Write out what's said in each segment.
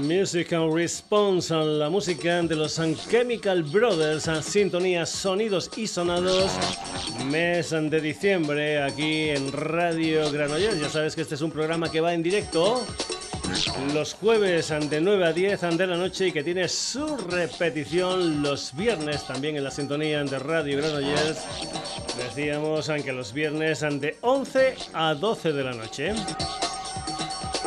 Musical Response, la música de los Chemical Brothers, sintonía sonidos y sonados, mes de diciembre aquí en Radio Granollers. Ya sabes que este es un programa que va en directo los jueves de 9 a 10 de la noche y que tiene su repetición los viernes también en la sintonía de Radio Granollers. Decíamos que los viernes de 11 a 12 de la noche.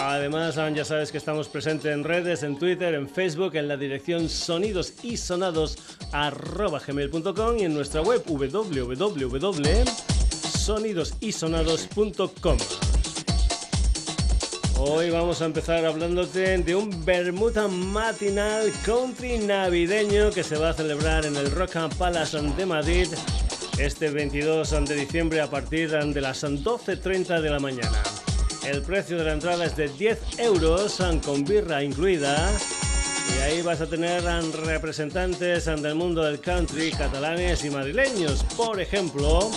Además, ya sabes que estamos presentes en redes, en Twitter, en Facebook, en la dirección sonidosisonados.com y en nuestra web www.sonidosisonados.com. Hoy vamos a empezar hablándote de un Bermuda matinal country navideño que se va a celebrar en el Rock and Palace de Madrid este 22 de diciembre a partir de las 12.30 de la mañana. El precio de la entrada es de 10 euros con birra incluida. Y ahí vas a tener representantes del mundo del country catalanes y madrileños. Por ejemplo,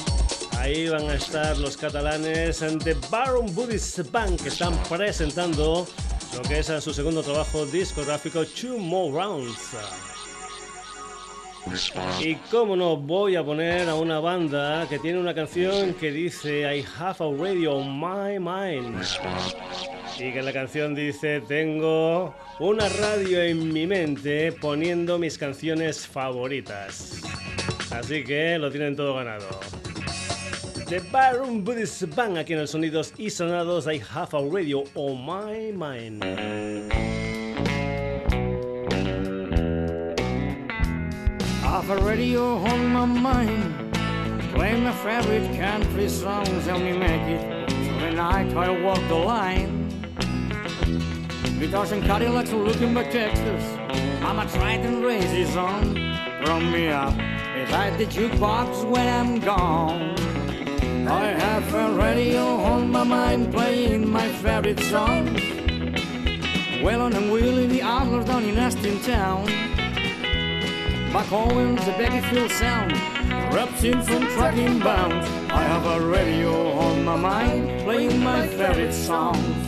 ahí van a estar los catalanes de Baron Buddhist Bank que están presentando lo que es su segundo trabajo discográfico Two More Rounds. Y cómo no, voy a poner a una banda que tiene una canción que dice I have a radio on my mind. Y que la canción dice Tengo una radio en mi mente poniendo mis canciones favoritas. Así que lo tienen todo ganado. The Baron Buddhist Band aquí en el Sonidos y Sonados I have a radio on my mind. I have a radio on my mind, play my favorite country songs, help me make it through the night I walk the line. Guitars and Cadillacs are looking back Texas. Mama tried and raise his on, from me up beside the jukebox when I'm gone. I have a radio on my mind playing my favorite songs. Well on and Willie the Adler down in Austin town. Buck Owens, the Beckyfield sound erupts in from trucking bounds. I have a radio on my mind, playing my favorite songs.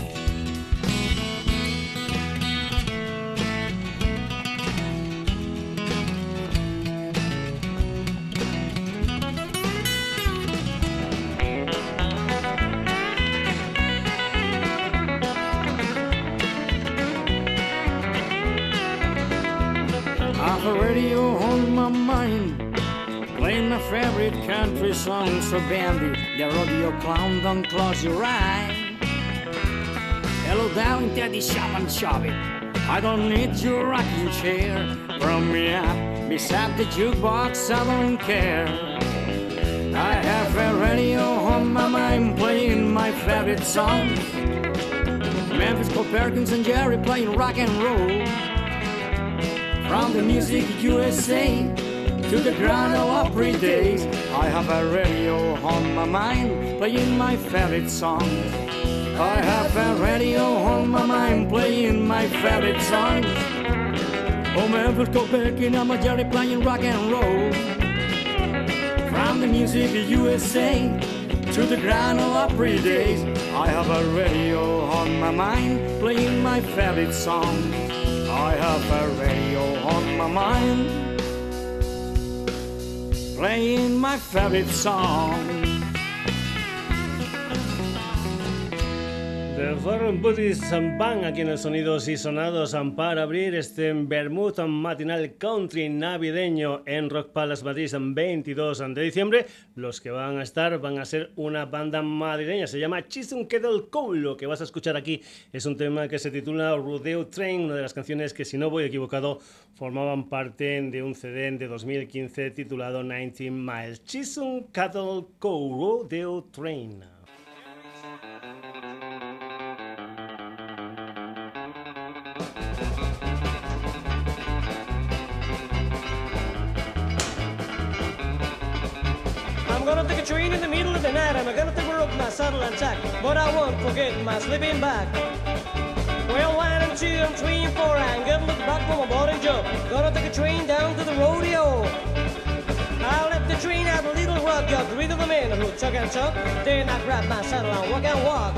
Favorite country song, so bandy, the rodeo clown, don't close your eye. Hello down, daddy, shop and shop it. I don't need your rocking chair. From me up beside the jukebox, I don't care. I have a radio on my mind playing my favorite songs. Memphis, Cole Perkins, and Jerry playing rock and roll. From the Music USA to the Grand Ole Opry days. I have a radio on my mind, playing my favorite songs. I have a radio on my mind, playing my favorite songs. Oh, Memphis, and I'm a Jerry playing rock and roll. From the music of USA to the Grand Ole Opry days, I have a radio on my mind, playing my favorite songs. I have a radio on my mind playing my favorite song. Foreign Buddhists van aquí en el Sonidos y Sonados para abrir este Bermud matinal country navideño en Rock Palace Madrid en 22 de diciembre. Los que van a estar van a ser una banda madrileña, se llama Chisum Cool. Lo que vas a escuchar aquí es un tema que se titula Rodeo Train, una de las canciones que, si no voy equivocado, formaban parte de un CD de 2015 titulado 19 Miles. Chisum Cattle Cool, Rodeo Train. Forget my sleeping bag. Well, one and two and three and four, I'm gonna look back for my boarding job. Gonna take a train down to the rodeo. I left the train at a little rock, got rid of the men who chuck and chuck. Then I grab my saddle and walk and walk.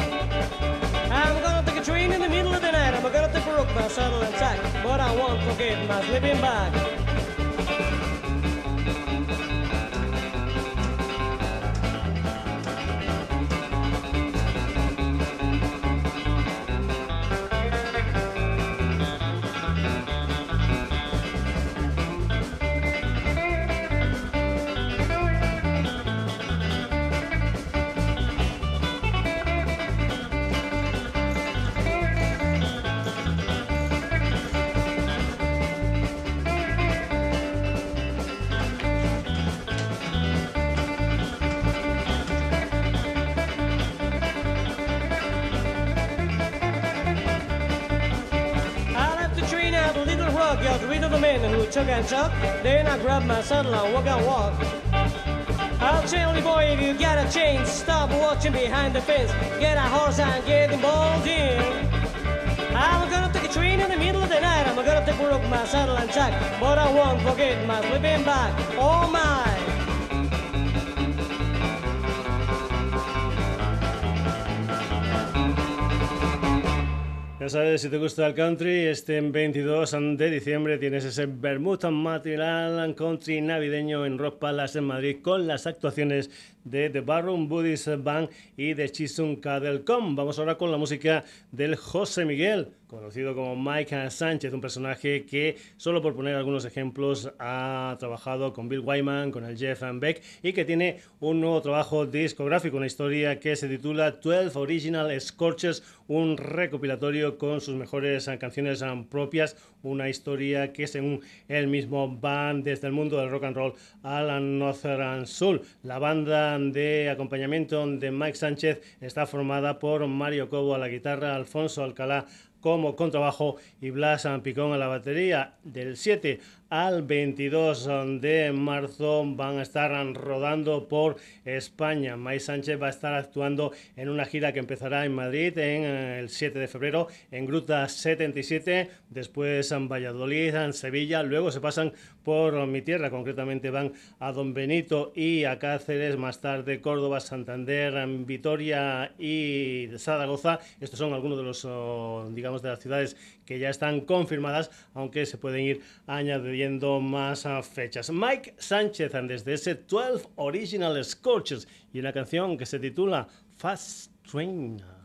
I'm gonna take a train in the middle of the night. I'm gonna take a rook, my saddle and sack, but I won't forget my sleeping bag. Then I grab my saddle and walk and walk. I'll tell you, boy, if you got a change, stop watching behind the fence. Get a horse and get involved in. I'm gonna take a train in the middle of the night. I'm gonna take a look my saddle and chuck, but I won't forget my sleeping bag. Oh my! Ya sabes, si te gusta el country, este 22 de diciembre tienes ese Bermuda Material Country navideño en Rock Palace en Madrid con las actuaciones de The Barroom Buddhist Band y de Chisun Cadelcom. Vamos ahora con la música del José Miguel, conocido como Mike Sánchez, un personaje que, solo por poner algunos ejemplos, ha trabajado con Bill Wyman, con el Jeff Beck y que tiene un nuevo trabajo discográfico, una historia que se titula 12 Original Scorches, un recopilatorio con sus mejores canciones propias, una historia que según él mismo va desde el mundo del rock and roll a la Northern Soul. La banda de acompañamiento de Mike Sánchez está formada por Mario Cobo a la guitarra, Alfonso Alcalá como contrabajo y Blas Picón a la batería. Del 7 al 22 de marzo van a estar rodando por España. May Sánchez va a estar actuando en una gira que empezará en Madrid en eh, el 7 de febrero en Gruta 77, después en Valladolid, en Sevilla, luego se pasan por mi tierra, concretamente van a Don Benito y a Cáceres, más tarde Córdoba, Santander, Vitoria y Zaragoza. Estos son algunos de los, oh, digamos, de las ciudades que ya están confirmadas, aunque se pueden ir añadiendo más ah, fechas. Mike Sánchez desde ese 12 Original Scorches y una canción que se titula Fast Train.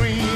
free.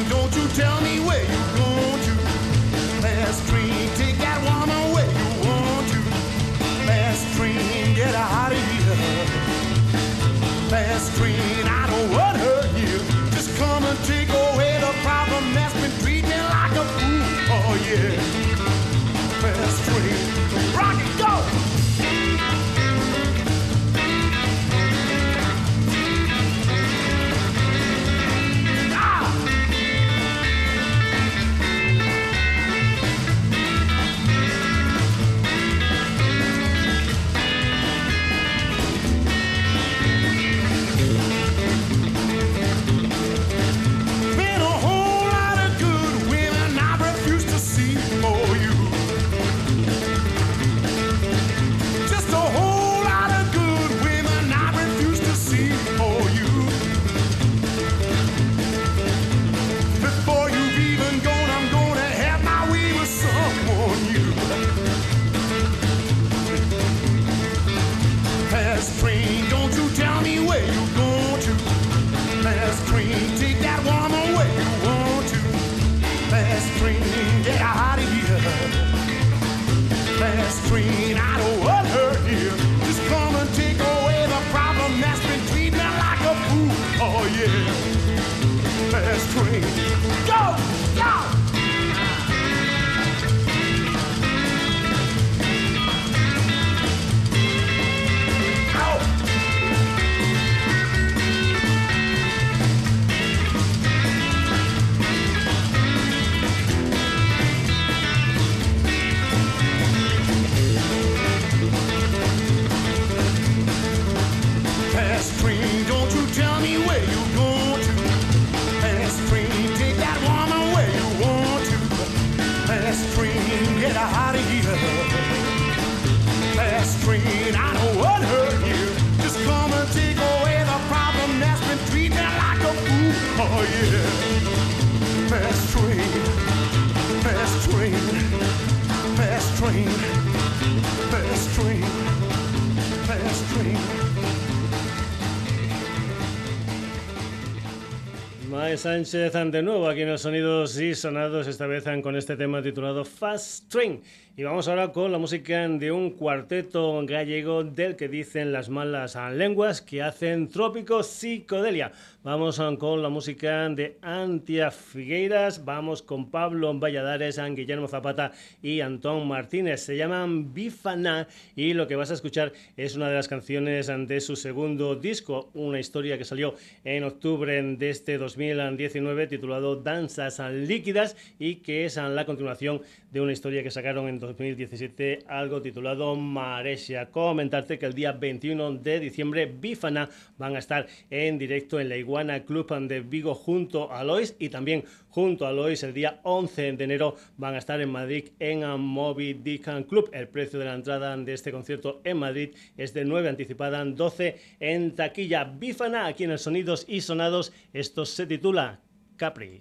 Sánchez de nuevo aquí en los sonidos y sonados, esta vez con este tema titulado Fast Train. Y vamos ahora con la música de un cuarteto gallego del que dicen las malas lenguas que hacen trópico psicodelia. Vamos con la música de Antia Figueiras, vamos con Pablo Valladares, Guillermo Zapata y Antón Martínez. Se llaman Bifana y lo que vas a escuchar es una de las canciones de su segundo disco, una historia que salió en octubre de este 2019 titulado Danzas Líquidas y que es la continuación de una historia que sacaron en 2017, algo titulado Maresia. Comentarte que el día 21 de diciembre Bifana van a estar en directo en la Iguana Club de Vigo junto a Lois y también junto a Lois el día 11 de enero van a estar en Madrid en Moby Dick Club. El precio de la entrada de este concierto en Madrid es de 9 anticipada, 12 en taquilla. Bifana aquí en el Sonidos y Sonados. Esto se titula Capri.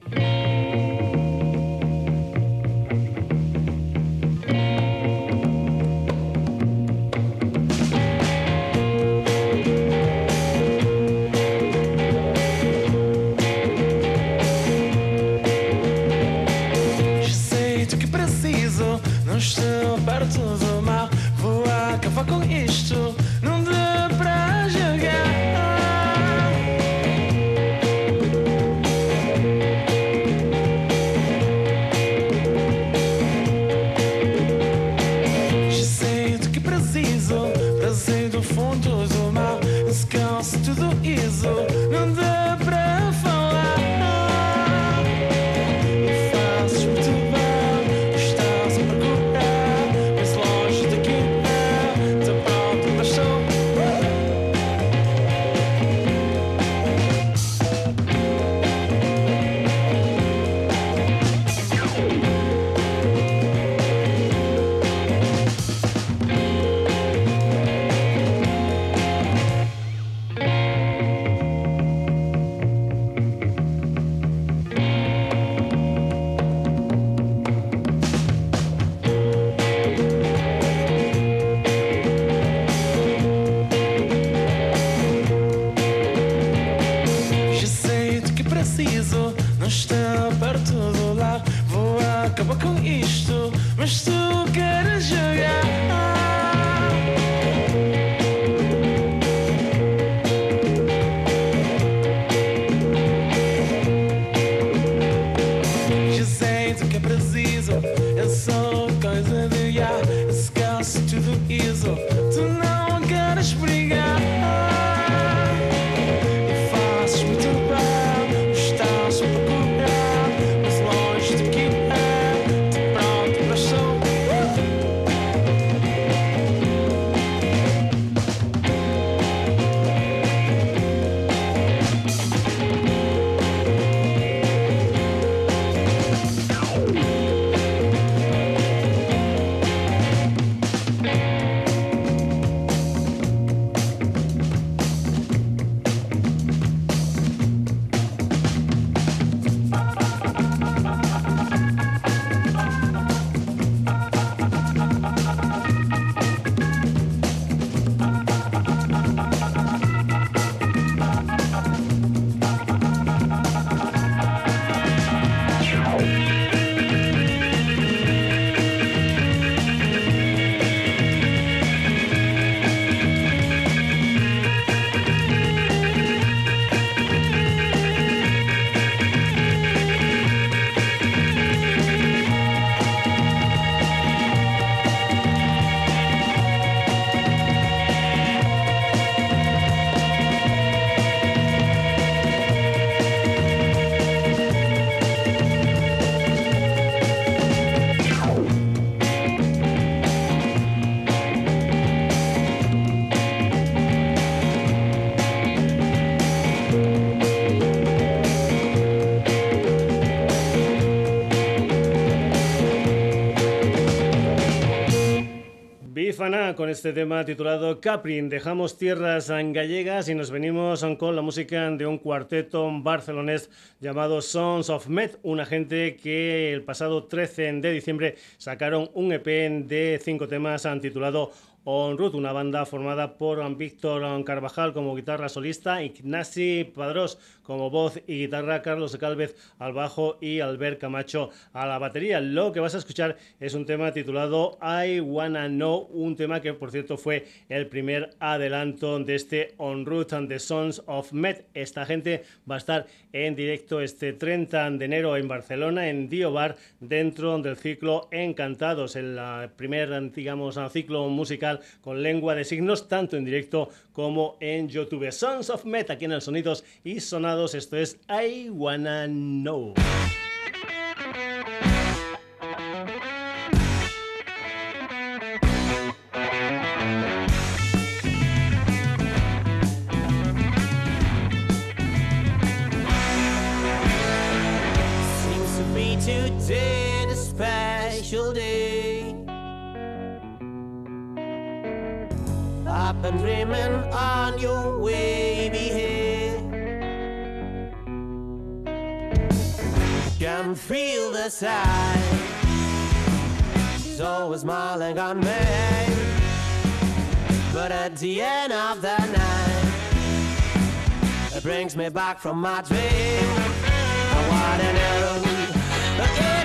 Não estou perto do mar, vou acabar com isto. Con este tema titulado Caprin. Dejamos tierras gallegas y nos venimos con la música de un cuarteto barcelonés llamado Sons of Met, una gente que el pasado 13 de diciembre sacaron un EP de cinco temas titulado On Route, una banda formada por Víctor Carvajal como guitarra solista, Ignasi Padrós como voz y guitarra, Carlos Calvez al bajo y Albert Camacho a la batería. Lo que vas a escuchar es un tema titulado I Wanna Know, un tema que por cierto fue el primer adelanto de este On Route and the Sons of Met. Esta gente va a estar en directo este 30 de enero en Barcelona, en Dio Bar, dentro del ciclo Encantados, el primer, digamos, ciclo musical con lengua de signos, tanto en directo como en YouTube. Sons of Meta, aquí en el Sonidos y Sonados, esto es I Wanna Know. Been dreaming on your wavy hair. Can feel the sigh. She's always smiling on me. But at the end of the night, it brings me back from my dream. I wanna know, in a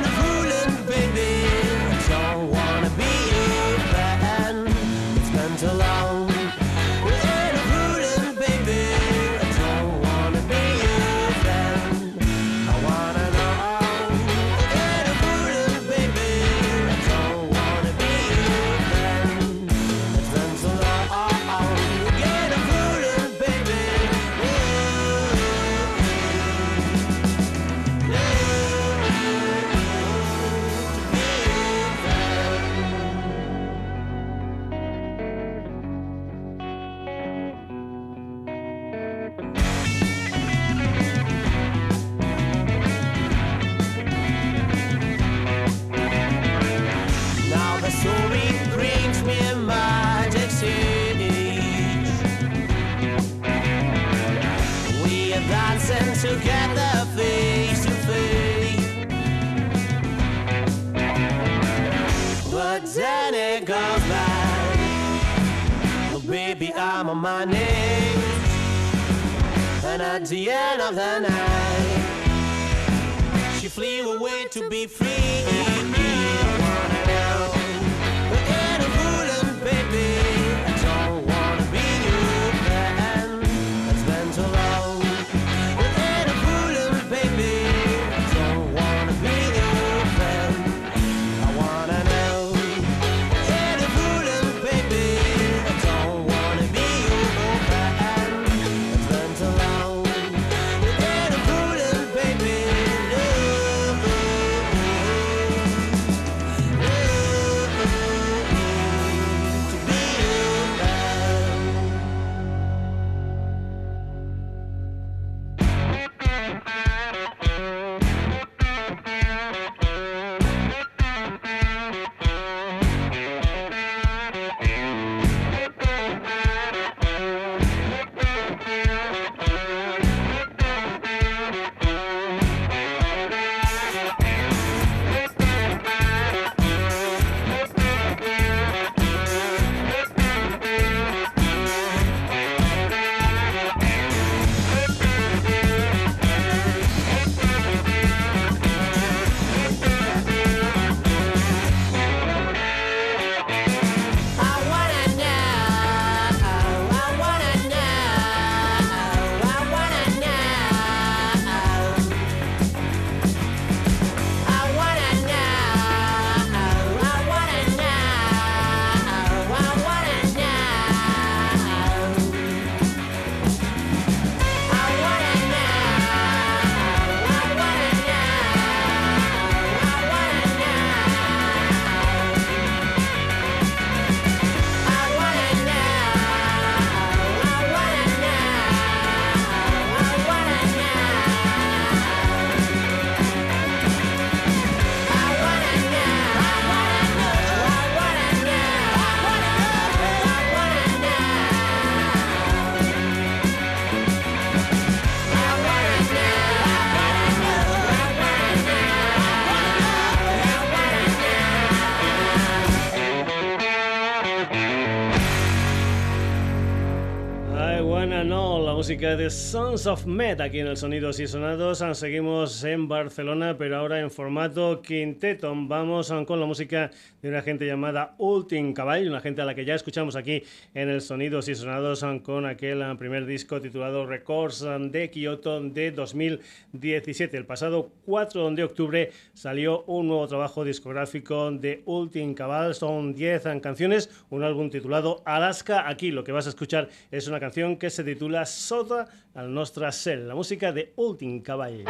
música de Sons of Met aquí en el Sonidos y Sonados. Seguimos en Barcelona, pero ahora en formato quinteto. Vamos con la música de una gente llamada Ultim Caball, una gente a la que ya escuchamos aquí en el Sonidos y Sonados con aquel primer disco titulado Records de Kyoto de 2017. El pasado 4 de octubre salió un nuevo trabajo discográfico de Ultim Caball. Son 10 canciones, un álbum titulado Alaska. Aquí lo que vas a escuchar es una canción que se titula Sota al nostre cel, la música de Ultim Cavall.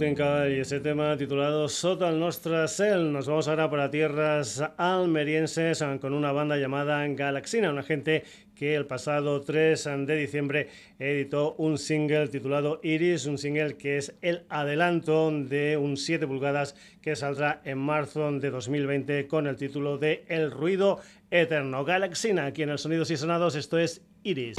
Y ese tema titulado Sota el Nostra Cel. Nos vamos ahora para tierras almerienses con una banda llamada Galaxina, una gente que el pasado 3 de diciembre editó un single titulado Iris, un single que es el adelanto de un 7 pulgadas que saldrá en marzo de 2020 con el título de El ruido eterno. Galaxina, aquí en el Sonidos y Sonados, esto es Iris.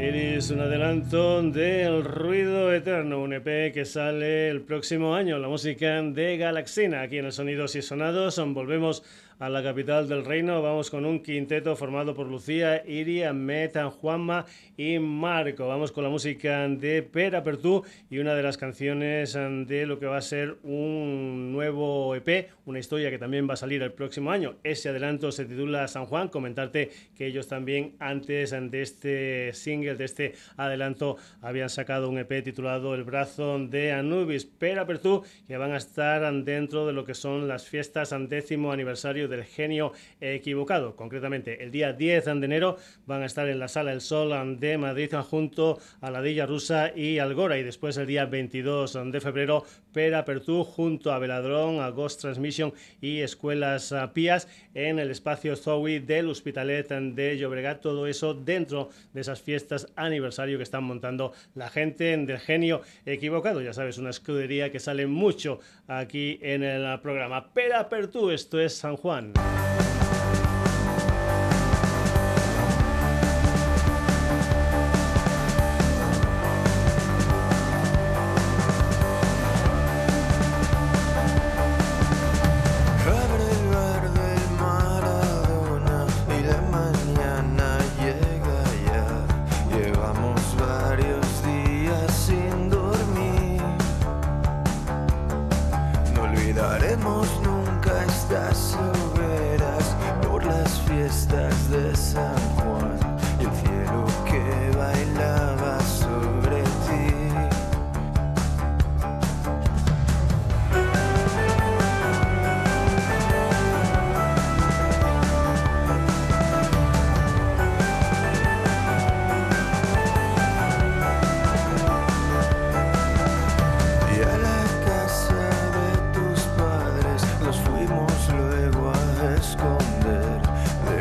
Es un adelanto del Ruido Eterno, un EP que sale el próximo año, la música de Galaxina, aquí en el Sonidos y Sonados. Volvemos a la capital del reino. Vamos con un quinteto formado por Lucía, Iria, Meta, Juanma y Marco. Vamos con la música de Pera Pertú y una de las canciones de lo que va a ser un nuevo EP, una historia que también va a salir el próximo año. Ese adelanto se titula San Juan. Comentarte que ellos también antes de este single, de este adelanto, habían sacado un EP titulado El brazo de Anubis. Pera Pertú, que van a estar dentro de lo que son las fiestas décimo aniversario del genio equivocado. Concretamente, el día 10 de enero van a estar en la Sala El Sol de Madrid junto a la Dilla Rusa y Algora. Y después, el día 22 de febrero, Pera Pertú junto a Veladrón, a Ghost Transmission y Escuelas Pías en el espacio Zoe del Hospitalet de Llobregat. Todo eso dentro de esas fiestas aniversario que están montando la gente del genio equivocado. Ya sabes, una escudería que sale mucho aquí en el programa. Pera Pertú, esto es San Juan. one.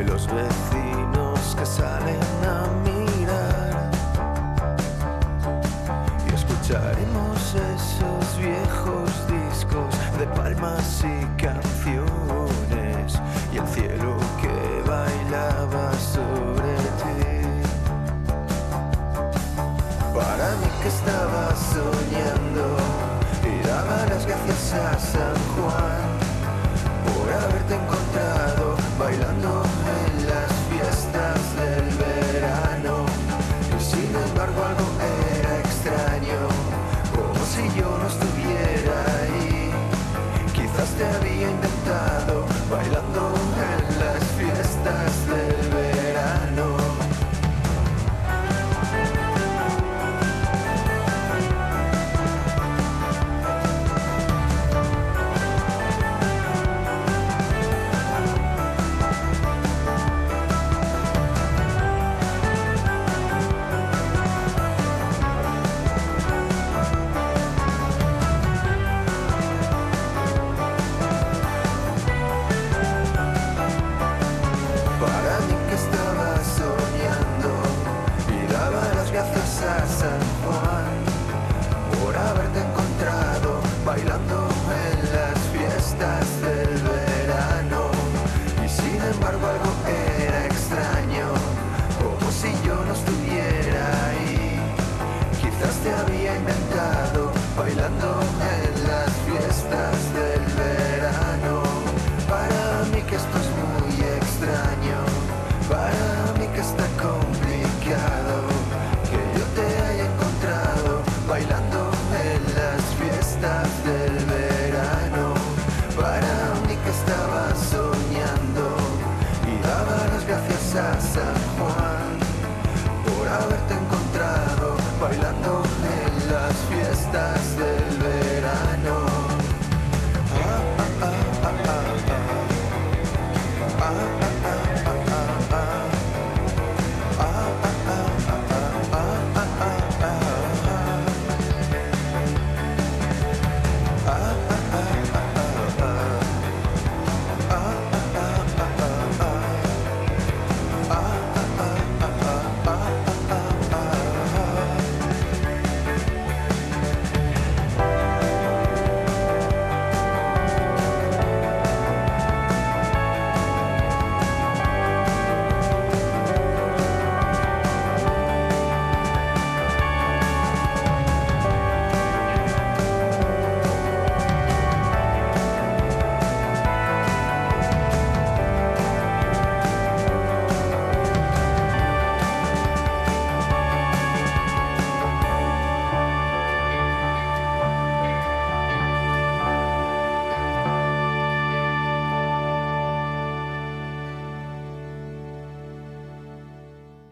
los vecinos que salen a mirar y escucharemos esos viejos discos de palmas y canciones y el cielo que bailaba sobre ti. Para mí que estaba soñando y daba las gracias a San Juan.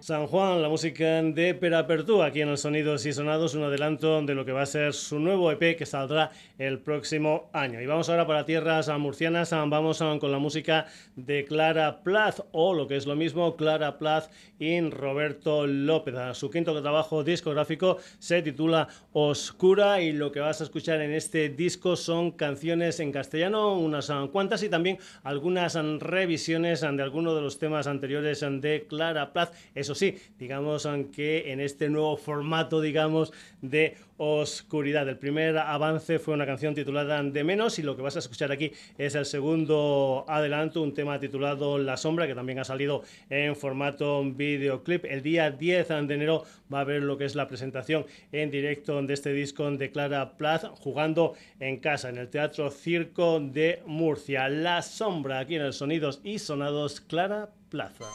San Juan, la música de Perapertú, aquí en el Sonidos y Sonados, un adelanto de lo que va a ser su nuevo EP que saldrá el próximo año. Y vamos ahora para tierras murcianas, vamos con la música de Clara Plath, o lo que es lo mismo, Clara Plath y Roberto López. Su quinto trabajo discográfico se titula Oscura y lo que vas a escuchar en este disco son canciones en castellano, unas cuantas y también algunas revisiones de algunos de los temas anteriores de Clara Plath. Eso sí, digamos que en este nuevo formato, digamos, de oscuridad. El primer avance fue una canción titulada De Menos y lo que vas a escuchar aquí es el segundo adelanto, un tema titulado La Sombra, que también ha salido en formato videoclip. El día 10 de enero va a haber lo que es la presentación en directo de este disco de Clara Plath, jugando en casa, en el Teatro Circo de Murcia. La Sombra, aquí en el Sonidos y Sonados Clara Plaza.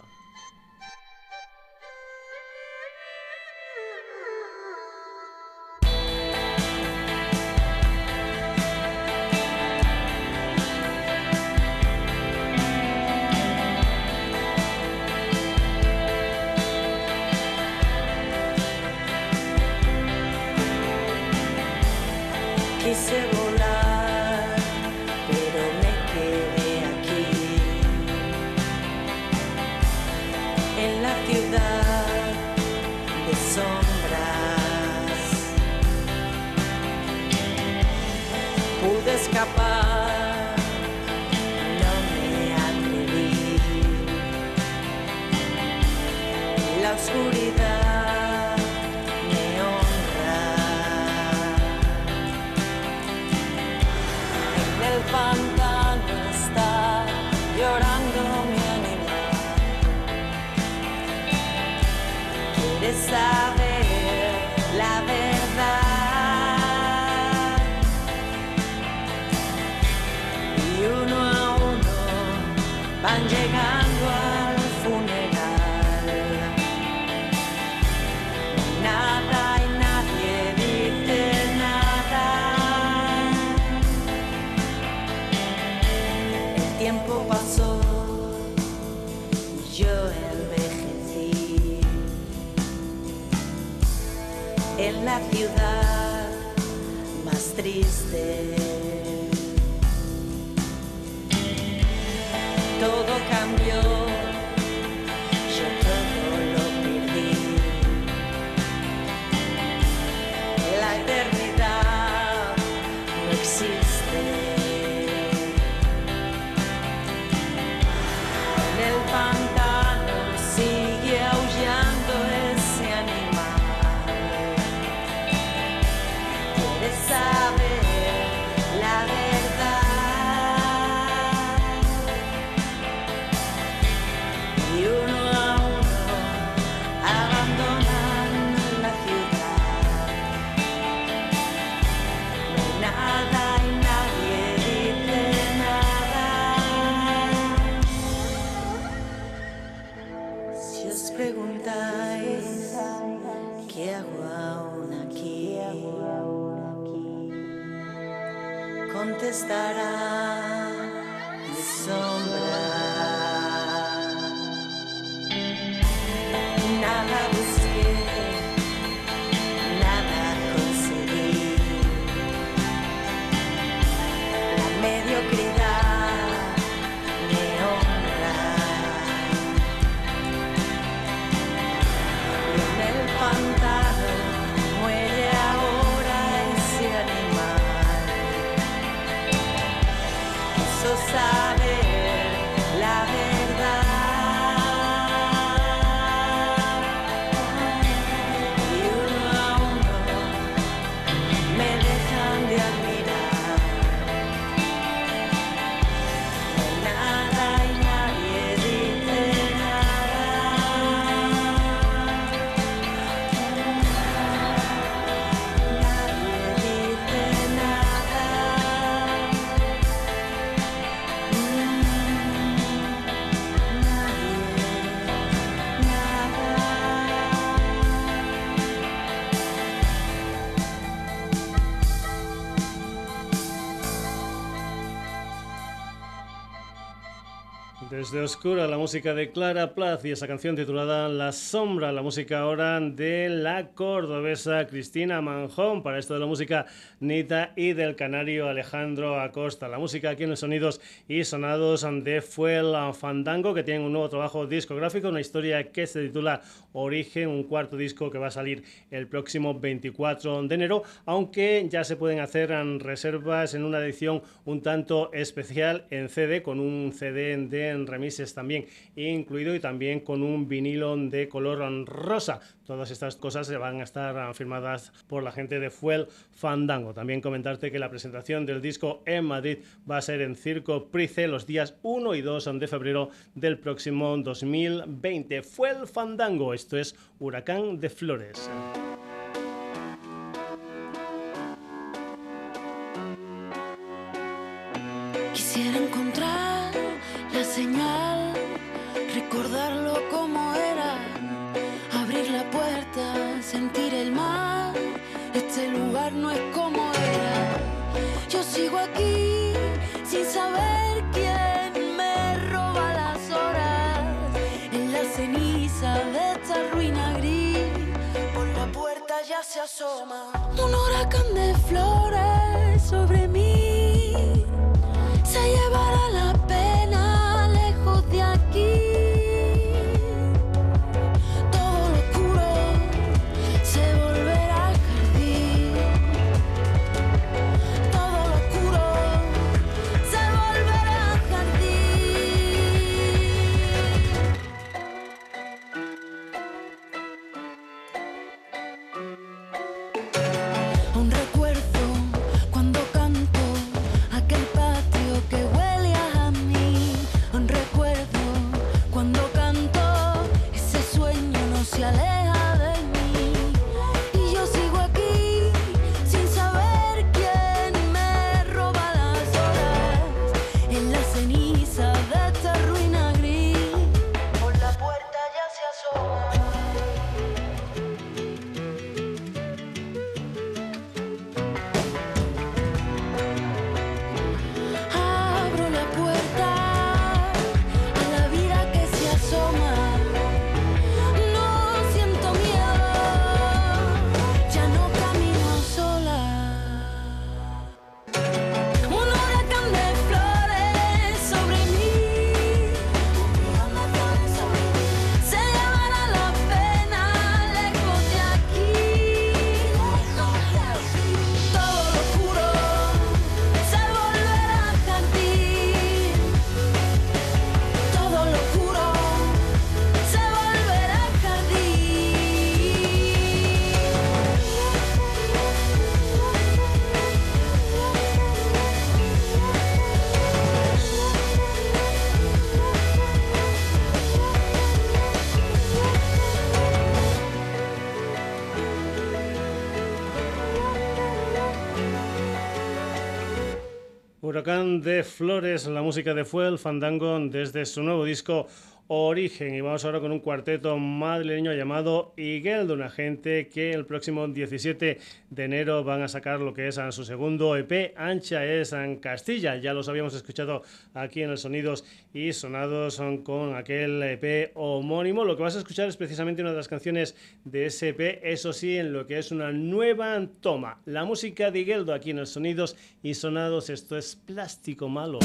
Desde Oscura, la música de Clara Plath y esa canción titulada La Sombra, la música ahora de la cordobesa Cristina Manjón, para esto de la música Nita y del canario Alejandro Acosta. La música aquí en los sonidos y sonados de Fuel Fandango, que tienen un nuevo trabajo discográfico, una historia que se titula Origen, un cuarto disco que va a salir el próximo 24 de enero, aunque ya se pueden hacer reservas en una edición un tanto especial en CD, con un CD de también incluido y también con un vinilo de color rosa. Todas estas cosas se van a estar firmadas por la gente de Fuel Fandango. También comentarte que la presentación del disco en Madrid va a ser en Circo Price los días 1 y 2 de febrero del próximo 2020. Fuel Fandango, esto es Huracán de Flores. Se asoma. Un huracán de flores sobre mí, de Flores, la música de Fuel Fandango desde su nuevo disco Origen. Y vamos ahora con un cuarteto madrileño llamado de una gente que el próximo 17 de enero van a sacar lo que es su segundo EP, Ancha es en Castilla. Ya los habíamos escuchado aquí en el Sonidos y Sonados con aquel EP homónimo. Lo que vas a escuchar es precisamente una de las canciones de ese EP, eso sí, en lo que es una nueva toma. La música de Igeldo aquí en el Sonidos y Sonados, esto es plástico malo.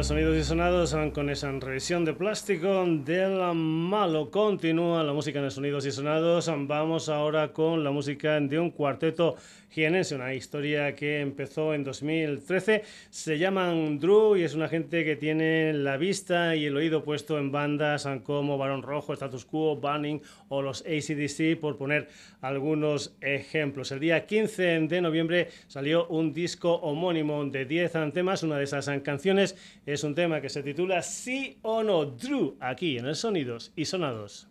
Los sonidos y sonados con esa revisión de plástico del malo. Continúa la música en los sonidos y sonados. Vamos ahora con la música de un cuarteto jienense, una historia que empezó en 2013. Se llaman Drew y es una gente que tiene la vista y el oído puesto en bandas como Barón Rojo, Status Quo, Banning o los ACDC, por poner algunos ejemplos. El día 15 de noviembre salió un disco homónimo de 10 temas. Una de esas canciones es un tema que se titula Sí o No, Drew, aquí en el Sonidos y Sonados.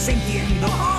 sintiendo.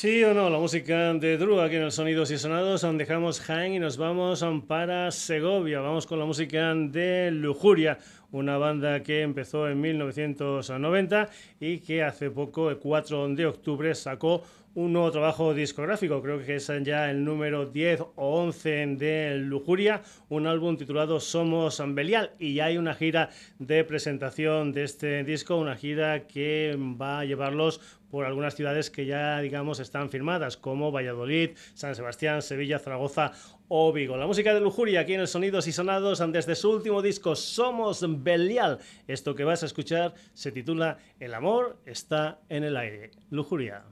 Sí o no, la música de Drew aquí en el Sonidos y Sonados, dejamos Jaén y nos vamos para Segovia. Vamos con la música de Lujuria, una banda que empezó en 1990 y que hace poco, el 4 de octubre, sacó un nuevo trabajo discográfico, creo que es ya el número 10 o 11 de Lujuria, un álbum titulado Somos Belial y ya hay una gira de presentación de este disco, una gira que va a llevarlos por algunas ciudades que ya, digamos, están firmadas, como Valladolid, San Sebastián, Sevilla, Zaragoza o Vigo. La música de Lujuria aquí en el Sonidos y Sonados, desde su último disco, Somos Belial. Esto que vas a escuchar se titula El amor está en el aire. Lujuria.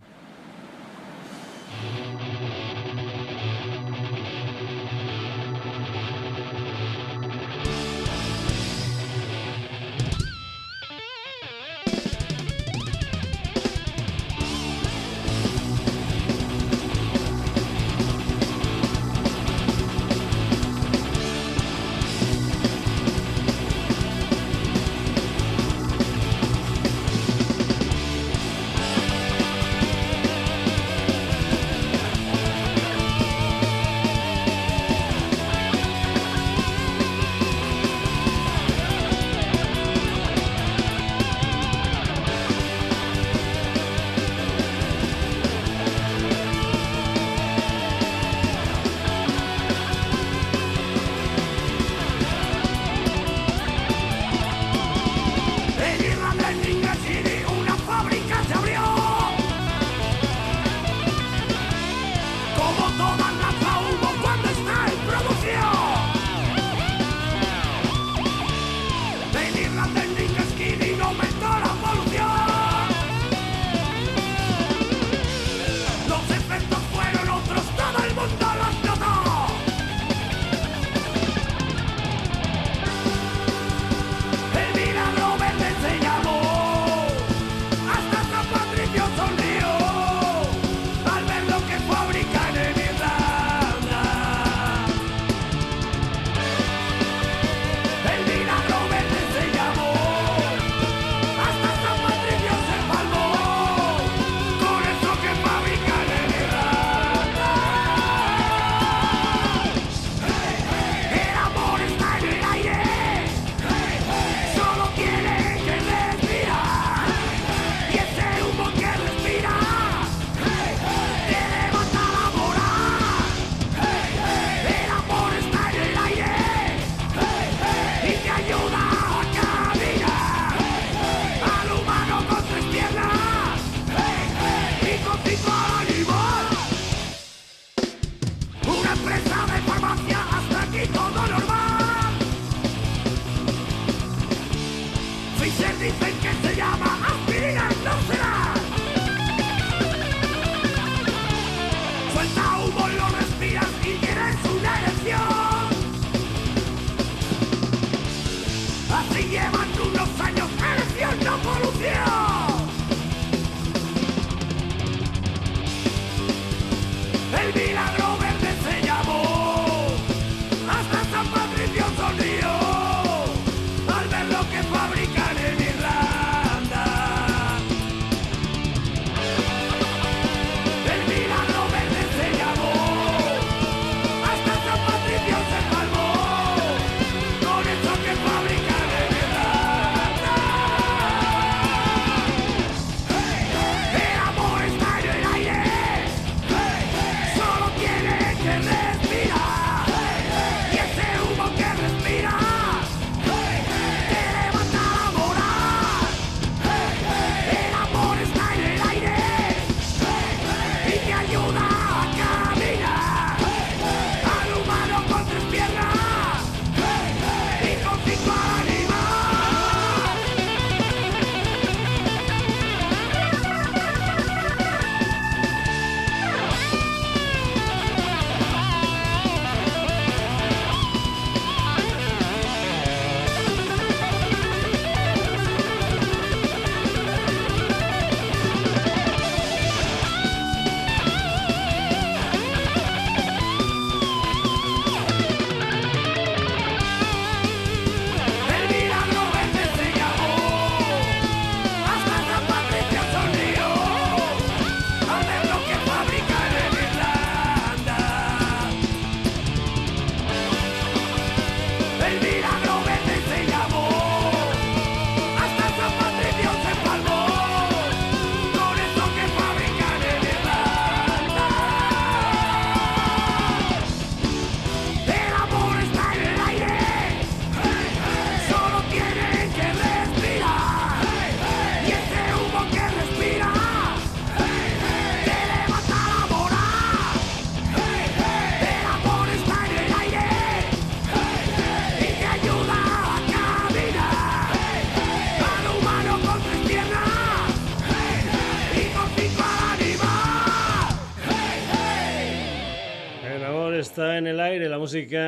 Música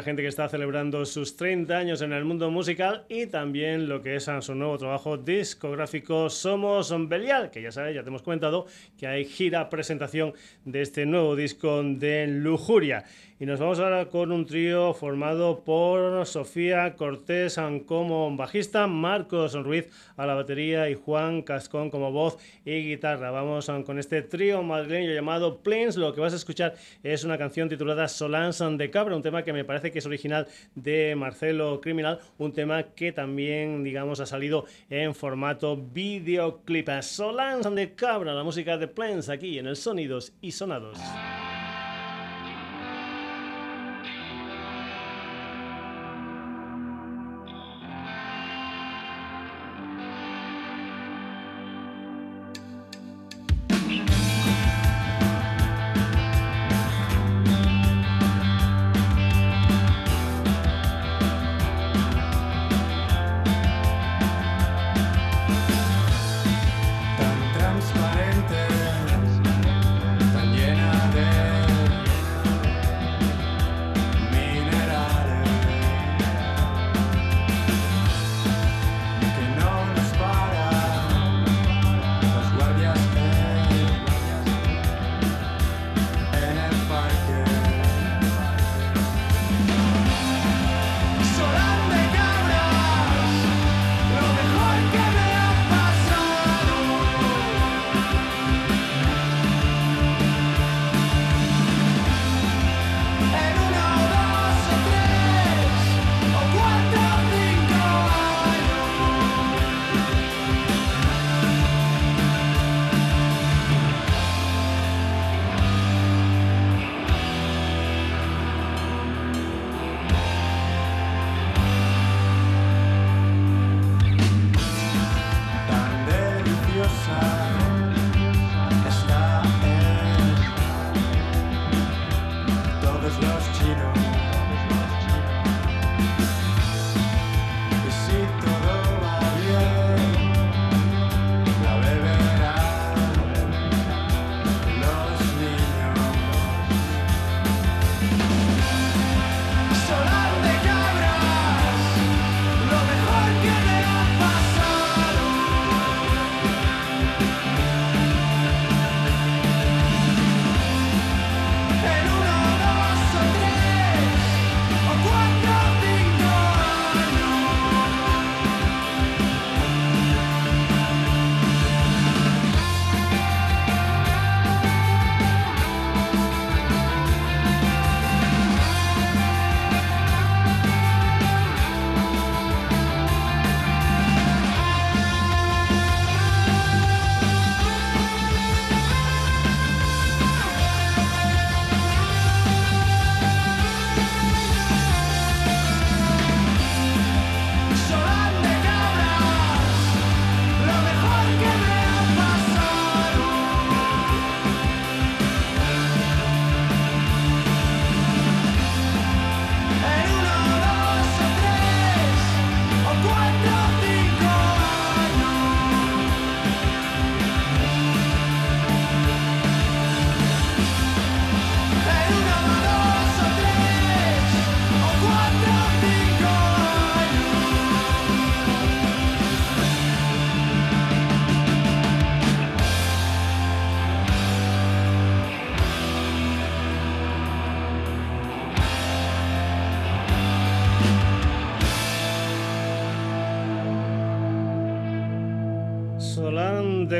Una gente que está celebrando sus 30 años en el mundo musical y también lo que es su nuevo trabajo discográfico Somos Belial, que ya sabes, ya te hemos comentado que hay gira presentación de este nuevo disco de Lujuria. Y nos vamos ahora con un trío formado por Sofía Cortés como bajista, Marcos Ruiz a la batería y Juan Cascón como voz y guitarra. Vamos con este trío madrileño llamado Plains. Lo que vas a escuchar es una canción titulada Solans de Cabra, un tema que me parece que es original de Marcelo Criminal, un tema que también, digamos, ha salido en formato videoclip. Solans de Cabra, la música de Plains aquí en el Sonidos y Sonados.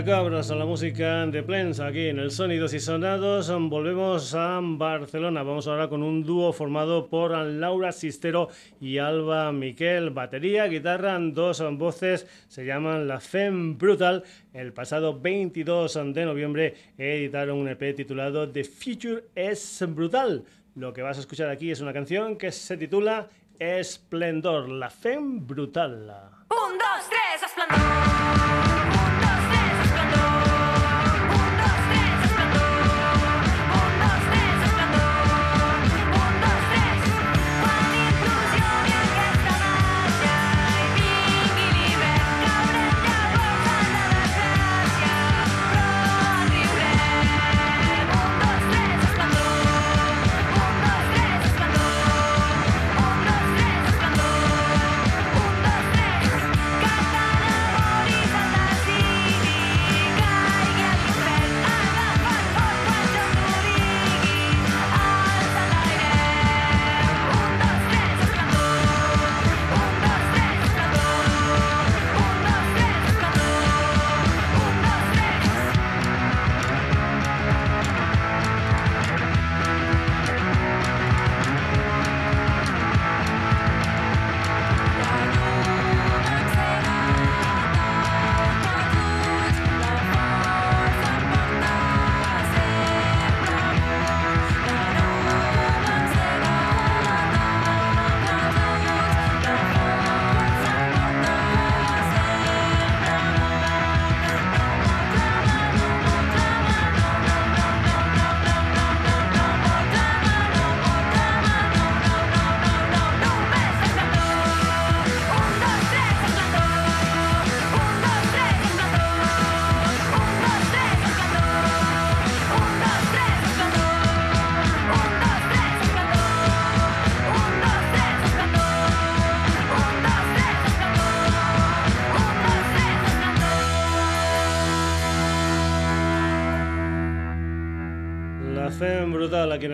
De cabras a la música de Plens aquí en el Sonidos y Sonados. Volvemos a Barcelona. Vamos ahora con un dúo formado por Laura Sistero y Alba Miquel. Batería, guitarra, dos voces. Se llaman La Femme Brutal. El pasado 22 de noviembre editaron un EP titulado The Future es Brutal. Lo que vas a escuchar aquí es una canción que se titula Esplendor, La Femme Brutal. Un, dos, tres, esplendor.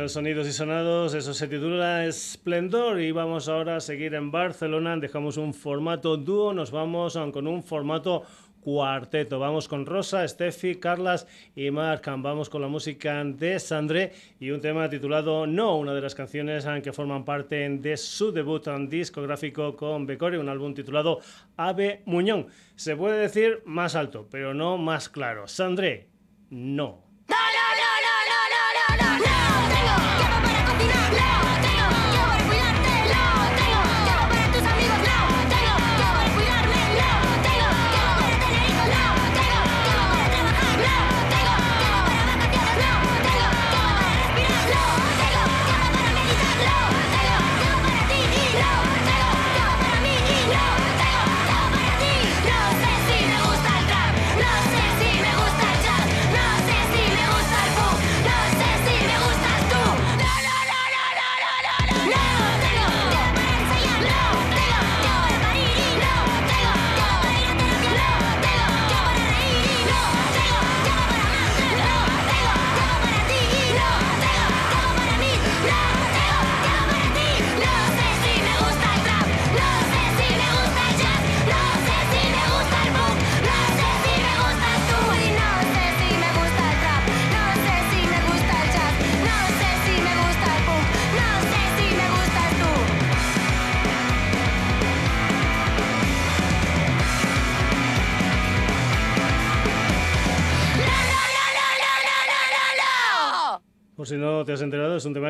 Sonidos y Sonados, eso se titula Esplendor y vamos ahora a seguir en Barcelona, dejamos un formato dúo, nos vamos con un formato cuarteto. Vamos con Rosa, Steffi, Carlas y Marc. Vamos con la música de Sandré y un tema titulado No, una de las canciones que forman parte de su debut discográfico con Becore, un álbum titulado Ave Muñón. Se puede decir más alto, pero no más claro. Sandré, no.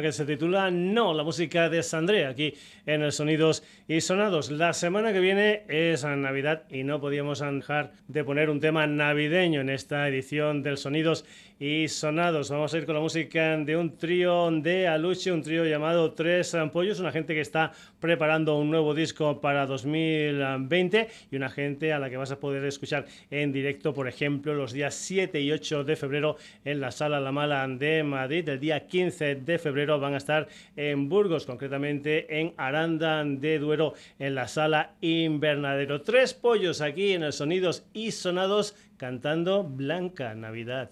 Que se titula No, la música de Sandré, aquí en el Sonidos y Sonados. La semana que viene es Navidad y no podíamos dejar de poner un tema navideño en esta edición del Sonidos y sonados. Vamos a ir con la música de un trío de Aluche, un trío llamado Tres Ampollos, una gente que está preparando un nuevo disco para 2020 y una gente a la que vas a poder escuchar en directo, por ejemplo, los días 7 y 8 de febrero en la Sala La Mala de Madrid. El día 15 de febrero van a estar en Burgos, concretamente en Aranda de Duero, en la Sala Invernadero. Tres pollos aquí en el Sonidos y Sonados cantando Blanca Navidad.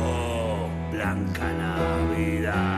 Oh, Blanca Navidad.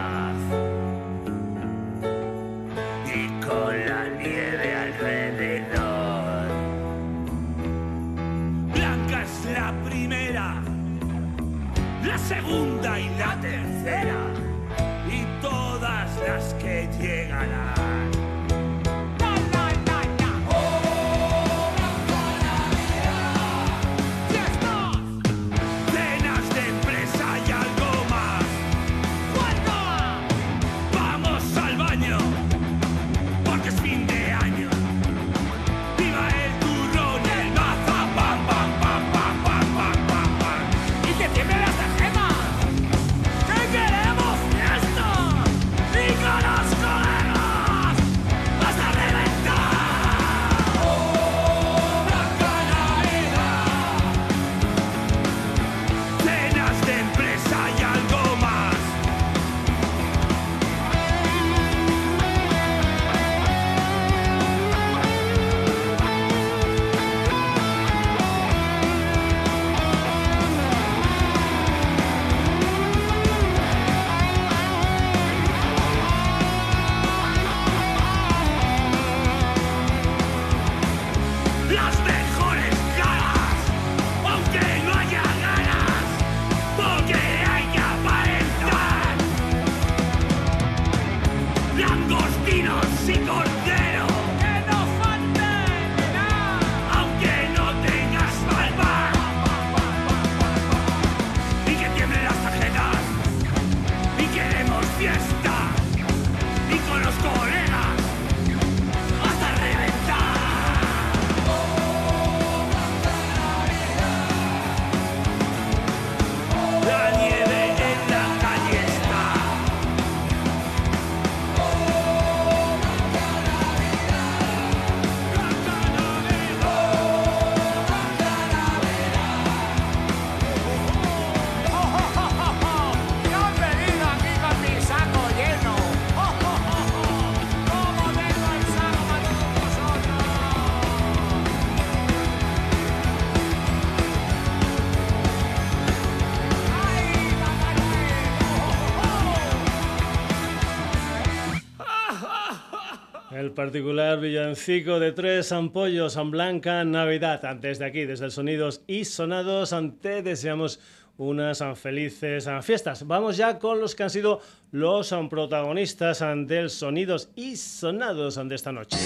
Particular villancico de tres ampollos en blanca Navidad. Desde aquí, desde el Sonidos y Sonados, te deseamos unas felices fiestas. Vamos ya con los que han sido los protagonistas del Sonidos y Sonados de esta noche.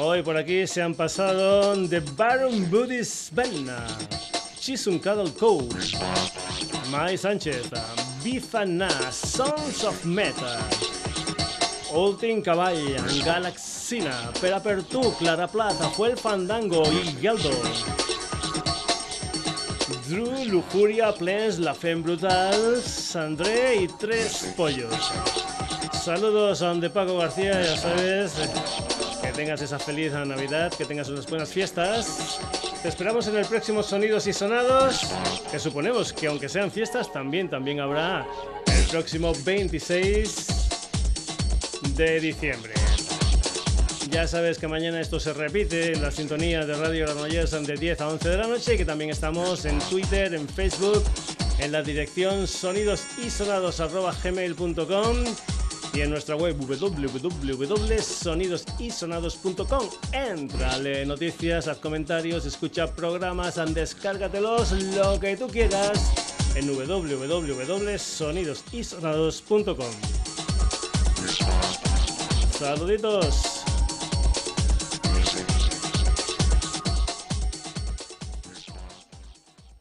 Hoy por aquí se han pasado The Baron Buddhist Band, Chisun Cuddle Code, Mai Sánchez, Bifana, Sons of Metal, Ultim Caball, Galaxina, Pera per tu, Clara Plata, Fue el Fandango y Geldo. Drew, Lujuria, Plens, La Femme Brutal, Sandré y Tres Pollos. Saludos a de Paco García, ya sabes, que tengas esa feliz Navidad, que tengas unas buenas fiestas. Te esperamos en el próximo Sonidos y Sonados, que suponemos que aunque sean fiestas, también, también habrá el próximo 26 de diciembre. Ya sabes que mañana esto se repite en la sintonía de Radio Granollers de 10 a 11 de la noche que también estamos en Twitter, en Facebook, en la dirección sonidosisonados.gmail.com y en nuestra web www.sonidosisonados.com. Entrale noticias, haz comentarios, escucha programas, descárgatelos, lo que tú quieras en www.sonidosisonados.com. Saluditos.